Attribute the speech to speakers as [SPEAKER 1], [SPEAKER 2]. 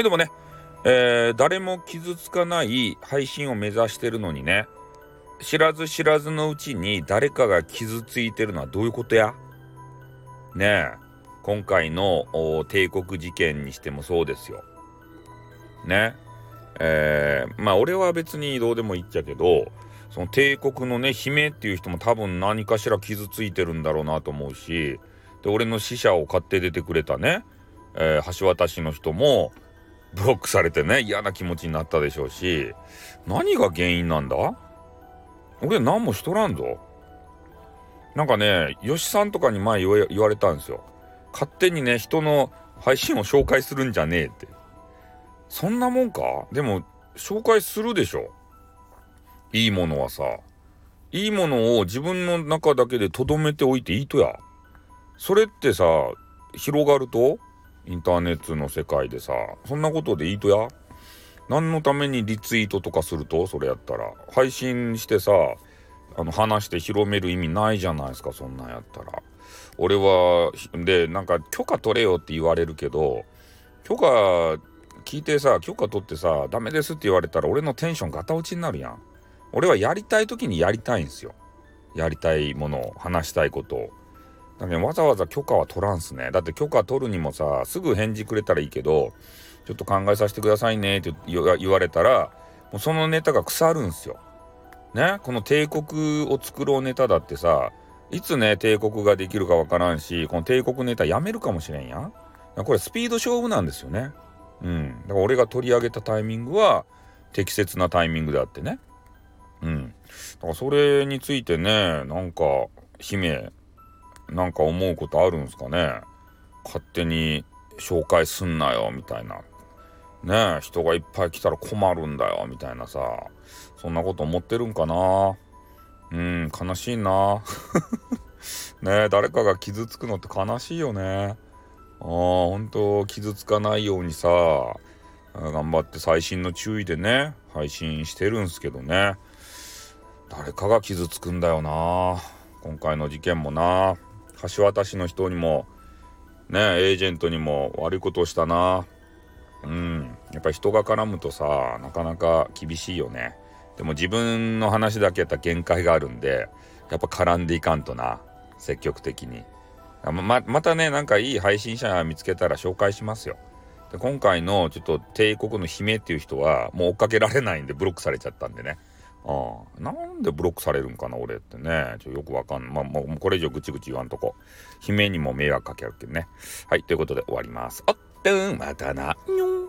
[SPEAKER 1] はい、どうもね、えー、誰も傷つかない配信を目指してるのにね、知らず知らずのうちに誰かが傷ついてるのはどういうことや？ねえ、今回の帝国事件にしてもそうですよ。ね。えー、まあ俺は別にどうでもいいっちゃけど、その帝国のね、姫っていう人も多分何かしら傷ついてるんだろうなと思うし、で、俺の死者を買って出てくれたね、えー、橋渡しの人も、ブロックされてね、嫌な気持ちになったでしょうし、何が原因なんだ？俺何もしとらんぞ。なんかね、吉さんとかに前言われたんですよ。勝手にね、人の配信を紹介するんじゃねえって。そんなもんか？でも、紹介するでしょ。いいものはさ。いいものを自分の中だけで留めておいていいとや。それってさ、広がると？インターネットの世界でさそんなことでいいとや？何のためにリツイートとかすると？それやったら。配信してさあの話して広める意味ないじゃないですかそんなんやったら。俺はでなんか許可取れよって言われるけど許可聞いてさ許可取ってさダメですって言われたら俺のテンションガタ落ちになるやん。俺はやりたい時にやりたいんすよ。やりたいものを話したいことを。だけどわざわざ許可は取らんすね。だって許可取るにもさ、すぐ返事くれたらいいけど、ちょっと考えさせてくださいねって言われたら、もうそのネタが腐るんすよ。ね？この帝国を作ろうネタだってさ、いつね、帝国ができるかわからんし、この帝国ネタやめるかもしれんやん。これスピード勝負なんですよね。うん。だから俺が取り上げたタイミングは適切なタイミングであってね。うん。だからそれについてね、なんか、姫、なんか思うことあるんすかね？勝手に紹介すんなよみたいな。ねえ人がいっぱい来たら困るんだよみたいなさ。そんなこと思ってるんかな？うん悲しいな。ねえ誰かが傷つくのって悲しいよね。ああ本当傷つかないようにさ頑張って細心の注意でね配信してるんすけどね。誰かが傷つくんだよな今回の事件もな。橋渡しの人にもねエージェントにも悪いことをしたな。うん。やっぱり人が絡むとさなかなか厳しいよね。でも自分の話だけやったら限界があるんでやっぱ絡んでいかんとな積極的に。ままたねなんかいい配信者見つけたら紹介しますよ。で今回のちょっと帝国の姫っていう人はもう追っかけられないんでブロックされちゃったんでね。ああ、なんでブロックされるんかな、俺ってね。ちょよくわかんない。まあ、もうこれ以上ぐちぐち言わんとこ。姫にも迷惑かけるけどね。はい、ということで終わります。おっと、またな。にょん